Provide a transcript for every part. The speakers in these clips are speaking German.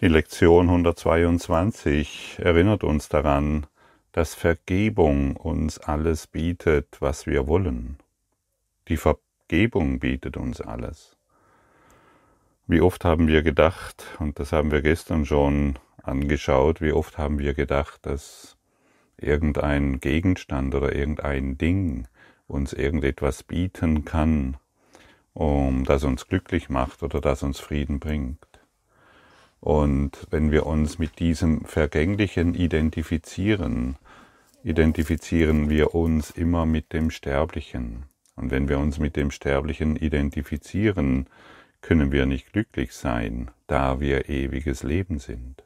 Die Lektion 122 erinnert uns daran, dass Vergebung uns alles bietet, was wir wollen. Die Vergebung bietet uns alles. Wie oft haben wir gedacht, und das haben wir gestern schon angeschaut, wie oft haben wir gedacht, dass irgendein Gegenstand oder irgendein Ding uns irgendetwas bieten kann, um das uns glücklich macht oder das uns Frieden bringt. Und wenn wir uns mit diesem Vergänglichen identifizieren, identifizieren wir uns immer mit dem Sterblichen. Und wenn wir uns mit dem Sterblichen identifizieren, können wir nicht glücklich sein, da wir ewiges Leben sind.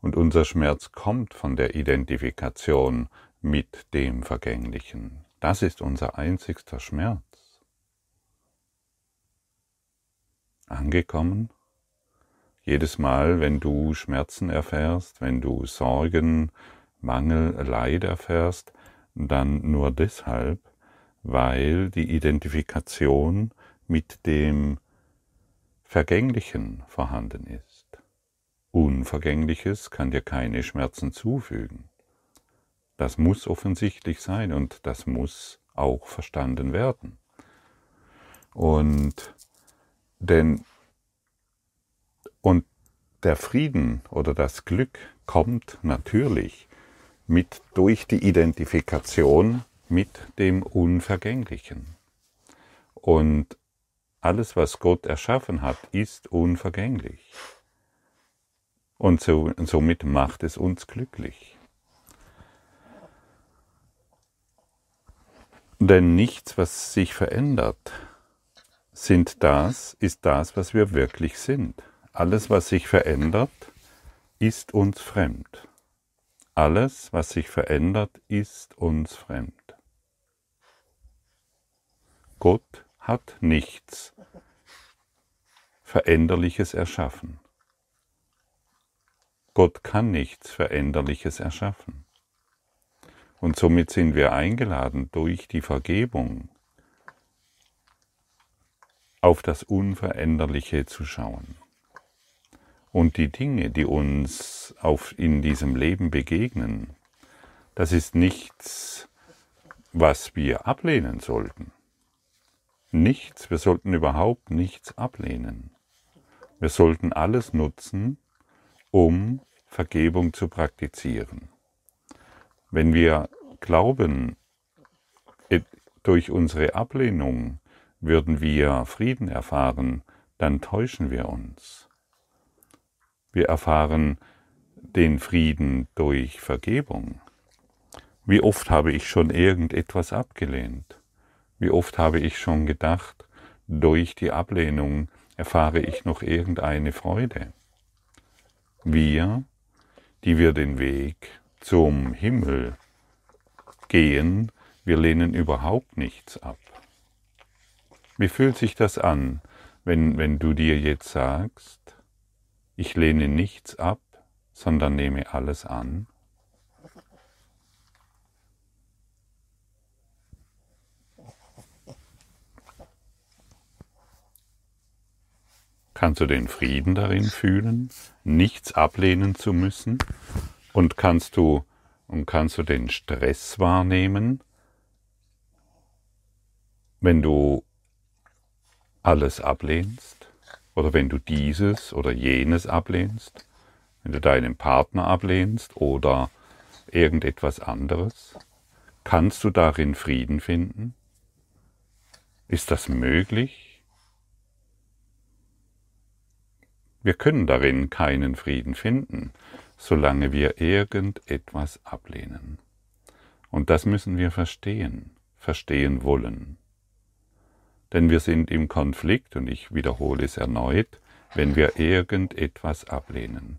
Und unser Schmerz kommt von der Identifikation mit dem Vergänglichen. Das ist unser einzigster Schmerz. Angekommen? Jedes Mal, wenn du Schmerzen erfährst, wenn du Sorgen, Mangel, Leid erfährst, dann nur deshalb, weil die Identifikation mit dem Vergänglichen vorhanden ist. Unvergängliches kann dir keine Schmerzen zufügen. Das muss offensichtlich sein und das muss auch verstanden werden. Und denn und der Frieden oder das Glück kommt natürlich mit durch die Identifikation mit dem Unvergänglichen. Und alles, was Gott erschaffen hat, ist unvergänglich. Und, so, und somit macht es uns glücklich. Denn nichts, was sich verändert, sind das, ist das, was wir wirklich sind. Alles, was sich verändert, ist uns fremd. Alles, was sich verändert, ist uns fremd. Gott hat nichts Veränderliches erschaffen. Gott kann nichts Veränderliches erschaffen. Und somit sind wir eingeladen, durch die Vergebung auf das Unveränderliche zu schauen. Und die Dinge, die uns auf, in diesem Leben begegnen, das ist nichts, was wir ablehnen sollten. Nichts, wir sollten überhaupt nichts ablehnen. Wir sollten alles nutzen, um Vergebung zu praktizieren. Wenn wir glauben, durch unsere Ablehnung würden wir Frieden erfahren, dann täuschen wir uns. Wir erfahren den Frieden durch Vergebung. Wie oft habe ich schon irgendetwas abgelehnt? Wie oft habe ich schon gedacht, durch die Ablehnung erfahre ich noch irgendeine Freude? Wir, die wir den Weg zum Himmel gehen, wir lehnen überhaupt nichts ab. Wie fühlt sich das an, wenn, wenn du dir jetzt sagst, ich lehne nichts ab, sondern nehme alles an. Kannst du den Frieden darin fühlen, nichts ablehnen zu müssen? Und kannst du, und kannst du den Stress wahrnehmen, wenn du alles ablehnst? Oder wenn du dieses oder jenes ablehnst, wenn du deinen Partner ablehnst oder irgendetwas anderes, kannst du darin Frieden finden? Ist das möglich? Wir können darin keinen Frieden finden, solange wir irgendetwas ablehnen. Und das müssen wir verstehen, verstehen wollen denn wir sind im Konflikt, und ich wiederhole es erneut, wenn wir irgendetwas ablehnen.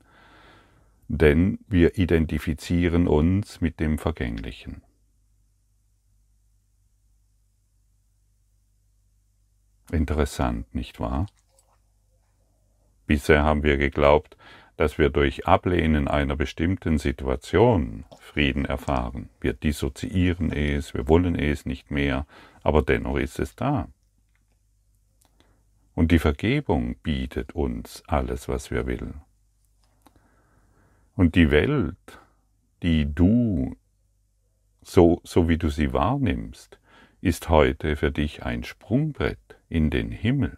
Denn wir identifizieren uns mit dem Vergänglichen. Interessant, nicht wahr? Bisher haben wir geglaubt, dass wir durch Ablehnen einer bestimmten Situation Frieden erfahren. Wir dissoziieren es, wir wollen es nicht mehr, aber dennoch ist es da. Und die Vergebung bietet uns alles, was wir will, Und die Welt, die du, so, so wie du sie wahrnimmst, ist heute für dich ein Sprungbrett in den Himmel.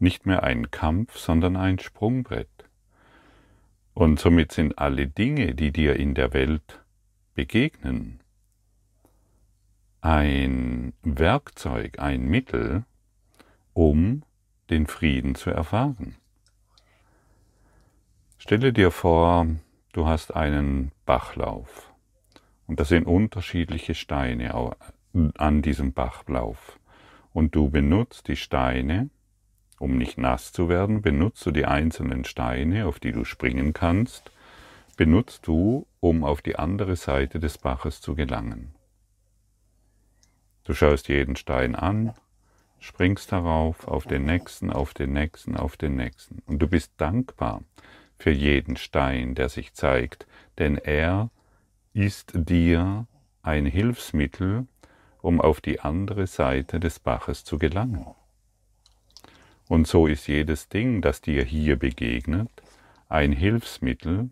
Nicht mehr ein Kampf, sondern ein Sprungbrett. Und somit sind alle Dinge, die dir in der Welt begegnen, ein Werkzeug, ein Mittel, um den Frieden zu erfahren. Stelle dir vor, du hast einen Bachlauf und da sind unterschiedliche Steine an diesem Bachlauf und du benutzt die Steine, um nicht nass zu werden, benutzt du die einzelnen Steine, auf die du springen kannst, benutzt du, um auf die andere Seite des Baches zu gelangen. Du schaust jeden Stein an, springst darauf, auf den nächsten, auf den nächsten, auf den nächsten. Und du bist dankbar für jeden Stein, der sich zeigt, denn er ist dir ein Hilfsmittel, um auf die andere Seite des Baches zu gelangen. Und so ist jedes Ding, das dir hier begegnet, ein Hilfsmittel,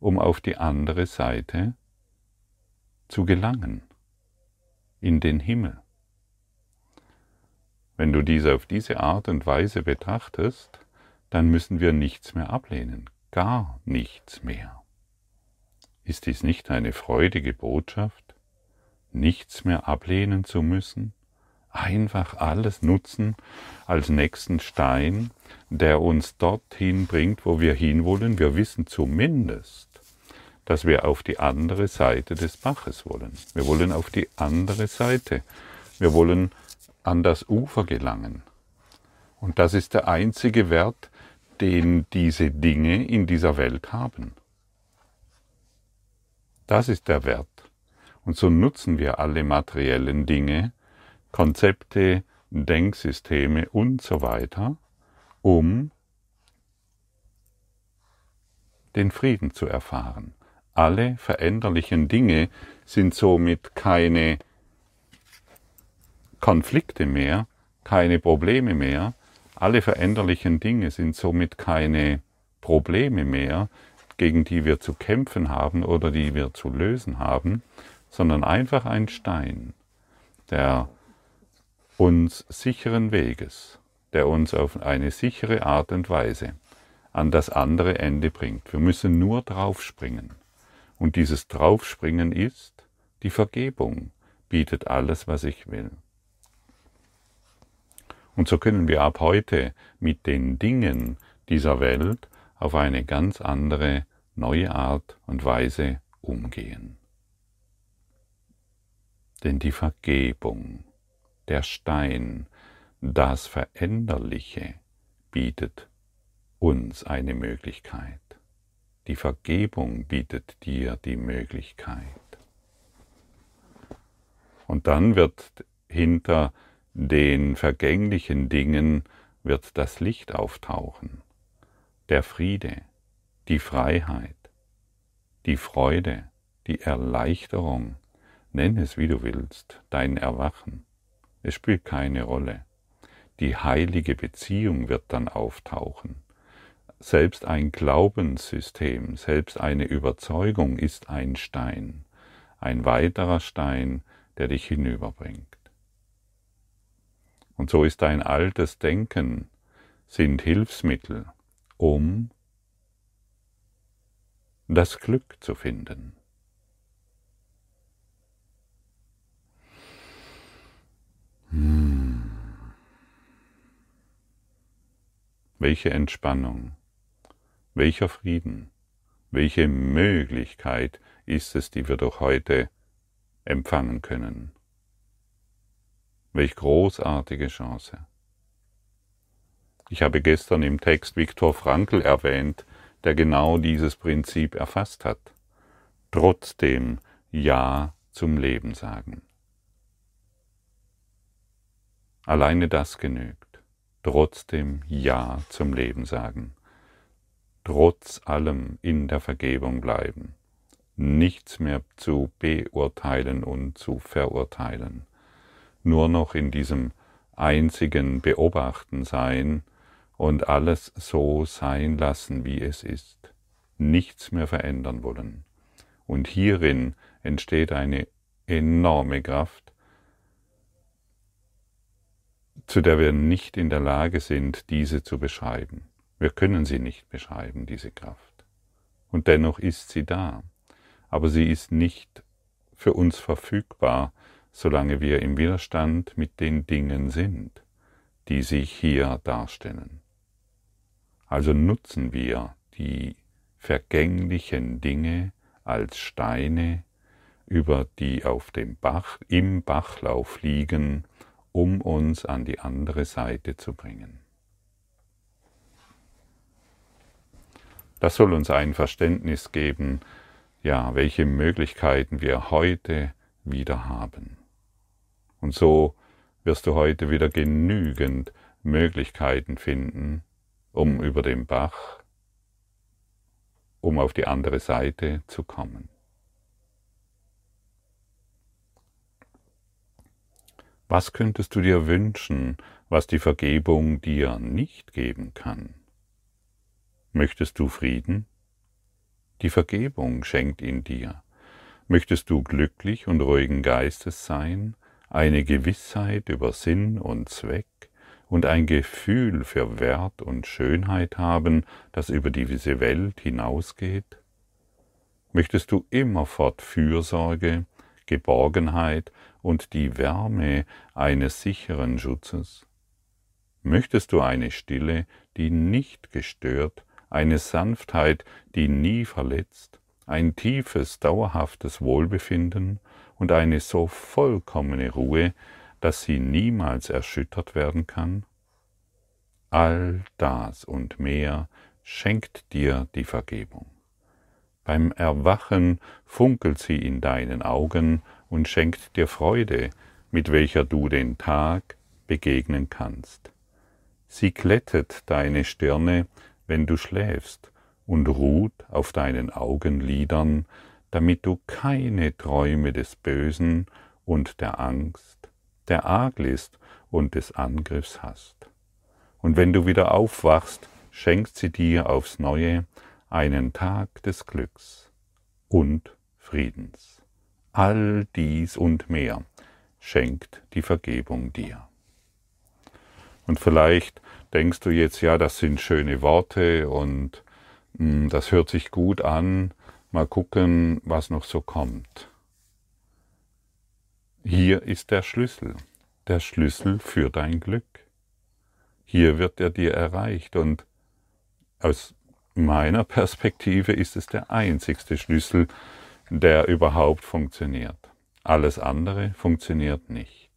um auf die andere Seite zu gelangen, in den Himmel. Wenn du dies auf diese Art und Weise betrachtest, dann müssen wir nichts mehr ablehnen, gar nichts mehr. Ist dies nicht eine freudige Botschaft, nichts mehr ablehnen zu müssen, einfach alles nutzen als nächsten Stein, der uns dorthin bringt, wo wir hinwollen. Wir wissen zumindest, dass wir auf die andere Seite des Baches wollen. Wir wollen auf die andere Seite. Wir wollen an das Ufer gelangen. Und das ist der einzige Wert, den diese Dinge in dieser Welt haben. Das ist der Wert. Und so nutzen wir alle materiellen Dinge, Konzepte, Denksysteme und so weiter, um den Frieden zu erfahren. Alle veränderlichen Dinge sind somit keine Konflikte mehr, keine Probleme mehr. Alle veränderlichen Dinge sind somit keine Probleme mehr, gegen die wir zu kämpfen haben oder die wir zu lösen haben, sondern einfach ein Stein, der uns sicheren Weges, der uns auf eine sichere Art und Weise an das andere Ende bringt. Wir müssen nur draufspringen. Und dieses Draufspringen ist die Vergebung, bietet alles, was ich will. Und so können wir ab heute mit den Dingen dieser Welt auf eine ganz andere, neue Art und Weise umgehen. Denn die Vergebung der Stein, das Veränderliche, bietet uns eine Möglichkeit. Die Vergebung bietet dir die Möglichkeit. Und dann wird hinter den vergänglichen Dingen wird das Licht auftauchen, der Friede, die Freiheit, die Freude, die Erleichterung, nenn es wie du willst, dein Erwachen. Es spielt keine Rolle. Die heilige Beziehung wird dann auftauchen. Selbst ein Glaubenssystem, selbst eine Überzeugung ist ein Stein, ein weiterer Stein, der dich hinüberbringt. Und so ist dein altes Denken, sind Hilfsmittel, um das Glück zu finden. Hm. Welche Entspannung, welcher Frieden, welche Möglichkeit ist es, die wir doch heute empfangen können. Welch großartige Chance. Ich habe gestern im Text Viktor Frankl erwähnt, der genau dieses Prinzip erfasst hat. Trotzdem Ja zum Leben sagen. Alleine das genügt. Trotzdem Ja zum Leben sagen. Trotz allem in der Vergebung bleiben. Nichts mehr zu beurteilen und zu verurteilen. Nur noch in diesem einzigen Beobachten sein und alles so sein lassen, wie es ist. nichts mehr verändern wollen. Und hierin entsteht eine enorme Kraft, zu der wir nicht in der Lage sind, diese zu beschreiben. Wir können sie nicht beschreiben, diese Kraft. Und dennoch ist sie da. Aber sie ist nicht für uns verfügbar, solange wir im Widerstand mit den Dingen sind, die sich hier darstellen. Also nutzen wir die vergänglichen Dinge als Steine, über die auf dem Bach, im Bachlauf liegen, um uns an die andere Seite zu bringen. Das soll uns ein Verständnis geben, ja, welche Möglichkeiten wir heute wieder haben. Und so wirst du heute wieder genügend Möglichkeiten finden, um über den Bach, um auf die andere Seite zu kommen. Was könntest du dir wünschen, was die Vergebung dir nicht geben kann? Möchtest du Frieden? Die Vergebung schenkt ihn dir. Möchtest du glücklich und ruhigen Geistes sein, eine Gewissheit über Sinn und Zweck und ein Gefühl für Wert und Schönheit haben, das über diese Welt hinausgeht? Möchtest du immerfort Fürsorge, Geborgenheit und die Wärme eines sicheren Schutzes? Möchtest du eine Stille, die nicht gestört, eine Sanftheit, die nie verletzt, ein tiefes, dauerhaftes Wohlbefinden und eine so vollkommene Ruhe, dass sie niemals erschüttert werden kann? All das und mehr schenkt dir die Vergebung. Beim Erwachen funkelt sie in deinen Augen und schenkt dir Freude, mit welcher du den Tag begegnen kannst. Sie glättet deine Stirne, wenn du schläfst, und ruht auf deinen Augenlidern, damit du keine Träume des Bösen und der Angst, der Arglist und des Angriffs hast. Und wenn du wieder aufwachst, schenkt sie dir aufs neue einen Tag des Glücks und Friedens. All dies und mehr schenkt die Vergebung dir. Und vielleicht denkst du jetzt, ja, das sind schöne Worte und mh, hm, das hört sich gut an, mal gucken, was noch so kommt. Hier ist der Schlüssel, der Schlüssel für dein Glück. Hier wird er dir erreicht und aus meiner Perspektive ist es der einzigste Schlüssel, der überhaupt funktioniert. Alles andere funktioniert nicht.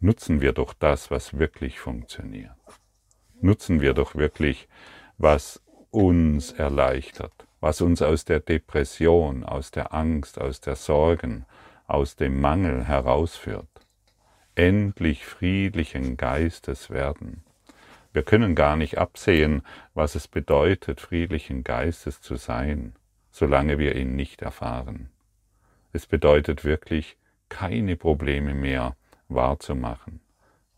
Nutzen wir doch das, was wirklich funktioniert. Nutzen wir doch wirklich, was uns erleichtert, was uns aus der Depression, aus der Angst, aus der Sorgen, aus dem Mangel herausführt. Endlich friedlichen Geistes werden. Wir können gar nicht absehen, was es bedeutet, friedlichen Geistes zu sein, solange wir ihn nicht erfahren. Es bedeutet wirklich, keine Probleme mehr wahrzumachen,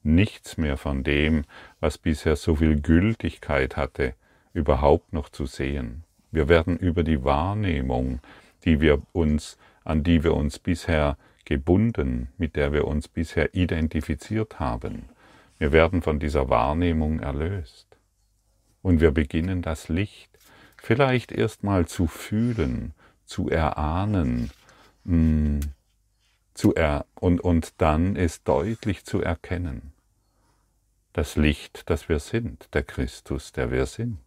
nichts mehr von dem, was bisher so viel Gültigkeit hatte, überhaupt noch zu sehen. Wir werden über die Wahrnehmung, die wir uns, an die wir uns bisher gebunden, mit der wir uns bisher identifiziert haben, wir werden von dieser Wahrnehmung erlöst. Und wir beginnen das Licht vielleicht erstmal zu fühlen, zu erahnen, mh, mm, zu er und, und dann es deutlich zu erkennen. Das Licht, das wir sind, der Christus, der wir sind.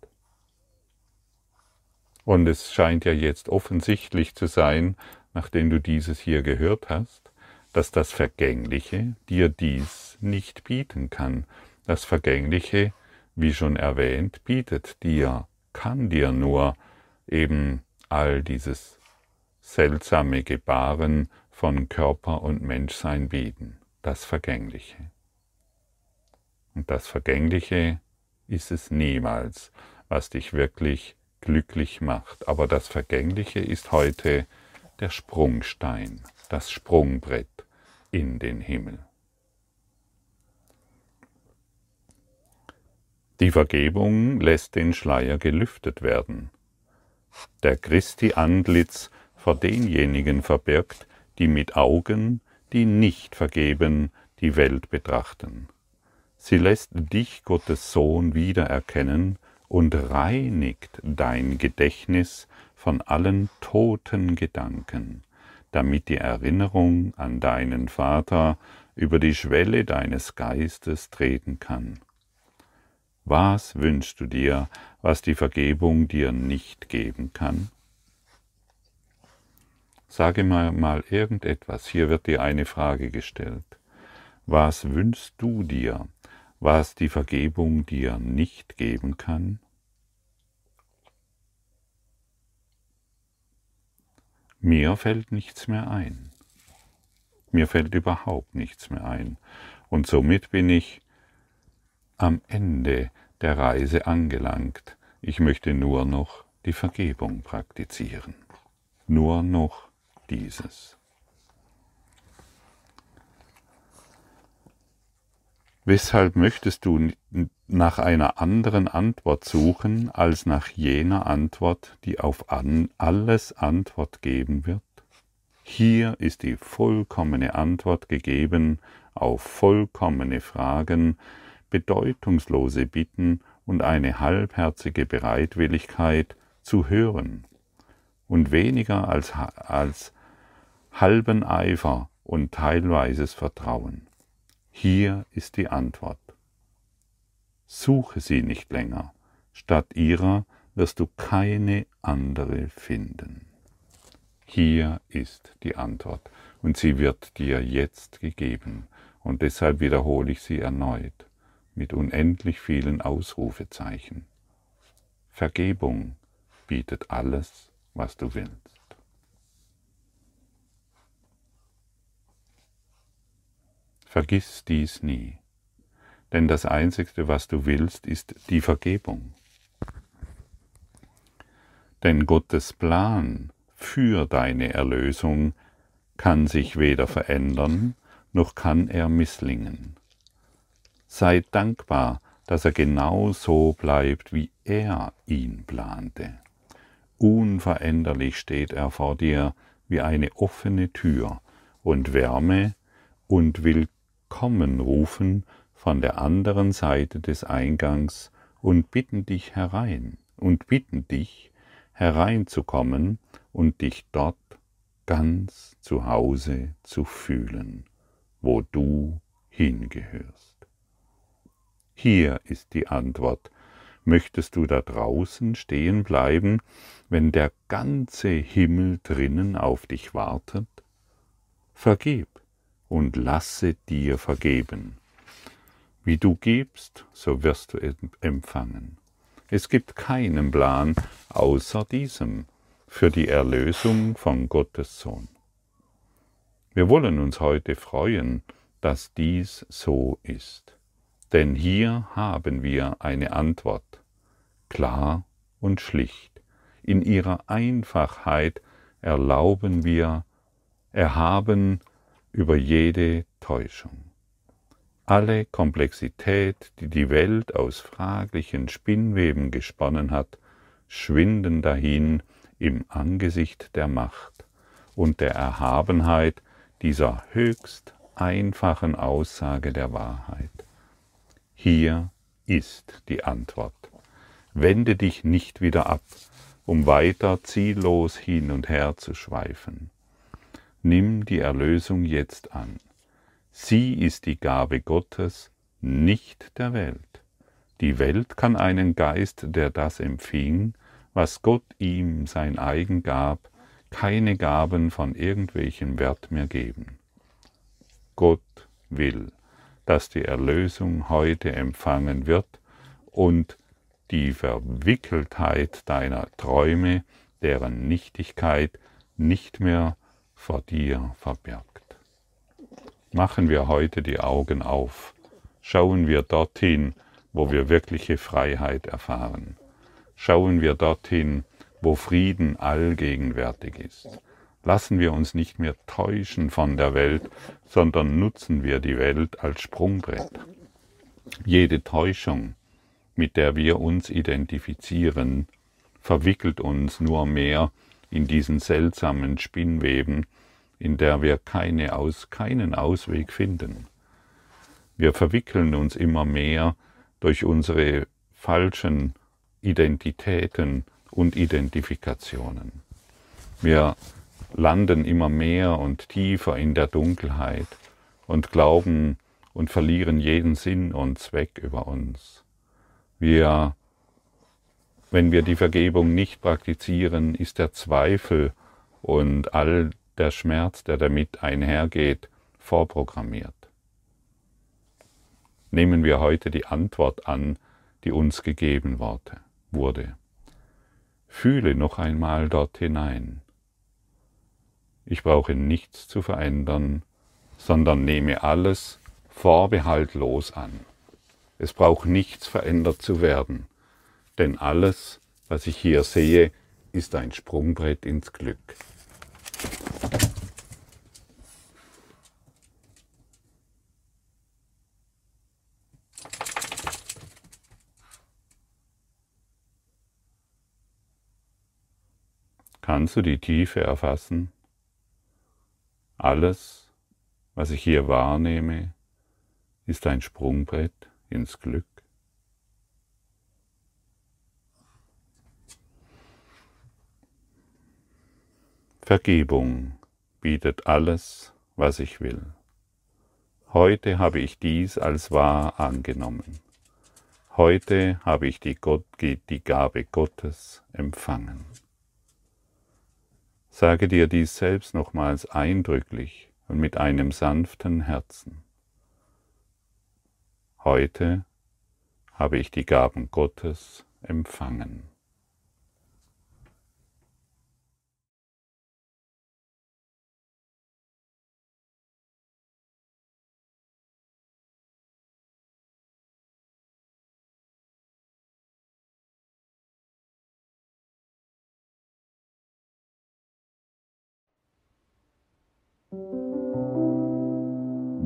Und es scheint ja jetzt offensichtlich zu sein, nachdem du dieses hier gehört hast, dass das Vergängliche dir dies nicht bieten kann. Das Vergängliche, wie schon erwähnt, bietet dir, kann dir nur eben all dieses seltsame Gebaren von Körper und Menschsein bieten, das Vergängliche. Und das Vergängliche ist es niemals, was dich wirklich glücklich macht. Aber das Vergängliche ist heute der Sprungstein, das Sprungbrett in den Himmel. Die Vergebung lässt den Schleier gelüftet werden. der Christi Antlitz vor denjenigen verbirgt, die mit Augen, die nicht vergeben, die Welt betrachten. Sie lässt dich, Gottes Sohn, wiedererkennen und reinigt dein Gedächtnis von allen toten Gedanken, damit die Erinnerung an deinen Vater über die Schwelle deines Geistes treten kann. Was wünschst du dir, was die Vergebung dir nicht geben kann? Sage mal, mal irgendetwas, hier wird dir eine Frage gestellt. Was wünschst du dir, was die Vergebung dir nicht geben kann? Mir fällt nichts mehr ein. Mir fällt überhaupt nichts mehr ein. Und somit bin ich am Ende der Reise angelangt. Ich möchte nur noch die Vergebung praktizieren. Nur noch dieses. Weshalb möchtest du nach einer anderen Antwort suchen als nach jener Antwort, die auf alles Antwort geben wird? Hier ist die vollkommene Antwort gegeben auf vollkommene Fragen, bedeutungslose Bitten und eine halbherzige Bereitwilligkeit zu hören und weniger als, als halben Eifer und teilweises Vertrauen. Hier ist die Antwort. Suche sie nicht länger, statt ihrer wirst du keine andere finden. Hier ist die Antwort und sie wird dir jetzt gegeben und deshalb wiederhole ich sie erneut mit unendlich vielen Ausrufezeichen. Vergebung bietet alles, was du willst. Vergiss dies nie, denn das Einzige, was du willst, ist die Vergebung. Denn Gottes Plan für deine Erlösung kann sich weder verändern, noch kann er misslingen. Sei dankbar, dass er genau so bleibt, wie er ihn plante. Unveränderlich steht er vor dir wie eine offene Tür und Wärme und Willkommen rufen von der anderen Seite des Eingangs und bitten dich herein und bitten dich hereinzukommen und dich dort ganz zu Hause zu fühlen, wo du hingehörst. Hier ist die Antwort. Möchtest du da draußen stehen bleiben, wenn der ganze Himmel drinnen auf dich wartet? Vergib und lasse dir vergeben. Wie du gibst, so wirst du empfangen. Es gibt keinen Plan außer diesem für die Erlösung von Gottes Sohn. Wir wollen uns heute freuen, dass dies so ist. Denn hier haben wir eine Antwort, klar und schlicht. In ihrer Einfachheit erlauben wir, erhaben über jede Täuschung. Alle Komplexität, die die Welt aus fraglichen Spinnweben gesponnen hat, schwinden dahin im Angesicht der Macht und der Erhabenheit dieser höchst einfachen Aussage der Wahrheit. Hier ist die Antwort. Wende dich nicht wieder ab, um weiter ziellos hin und her zu schweifen. Nimm die Erlösung jetzt an. Sie ist die Gabe Gottes, nicht der Welt. Die Welt kann einen Geist, der das empfing, was Gott ihm sein eigen gab, keine Gaben von irgendwelchem Wert mehr geben. Gott will, dass die Erlösung heute empfangen wird und die Verwickeltheit deiner Träume, deren Nichtigkeit nicht mehr vor dir verbirgt. Machen wir heute die Augen auf, schauen wir dorthin, wo wir wirkliche Freiheit erfahren. Schauen wir dorthin, wo Frieden allgegenwärtig ist. Lassen wir uns nicht mehr täuschen von der Welt, sondern nutzen wir die Welt als Sprungbrett. Jede Täuschung, mit der wir uns identifizieren, verwickelt uns nur mehr in diesen seltsamen Spinnweben, in der wir keine Aus, keinen Ausweg finden. Wir verwickeln uns immer mehr durch unsere falschen Identitäten und Identifikationen. Wir landen immer mehr und tiefer in der Dunkelheit und glauben und verlieren jeden Sinn und Zweck über uns. Wir, wenn wir die Vergebung nicht praktizieren, ist der Zweifel und all der Schmerz, der damit einhergeht, vorprogrammiert. Nehmen wir heute die Antwort an, die uns gegeben wurde. Fühle noch einmal dort hinein. Ich brauche nichts zu verändern, sondern nehme alles vorbehaltlos an. Es braucht nichts verändert zu werden, denn alles, was ich hier sehe, ist ein Sprungbrett ins Glück. Kannst du die Tiefe erfassen? Alles, was ich hier wahrnehme, ist ein Sprungbrett ins Glück. Vergebung bietet alles, was ich will. Heute habe ich dies als wahr angenommen. Heute habe ich die, Gott, die Gabe Gottes empfangen. Sage dir dies selbst nochmals eindrücklich und mit einem sanften Herzen. Heute habe ich die Gaben Gottes empfangen.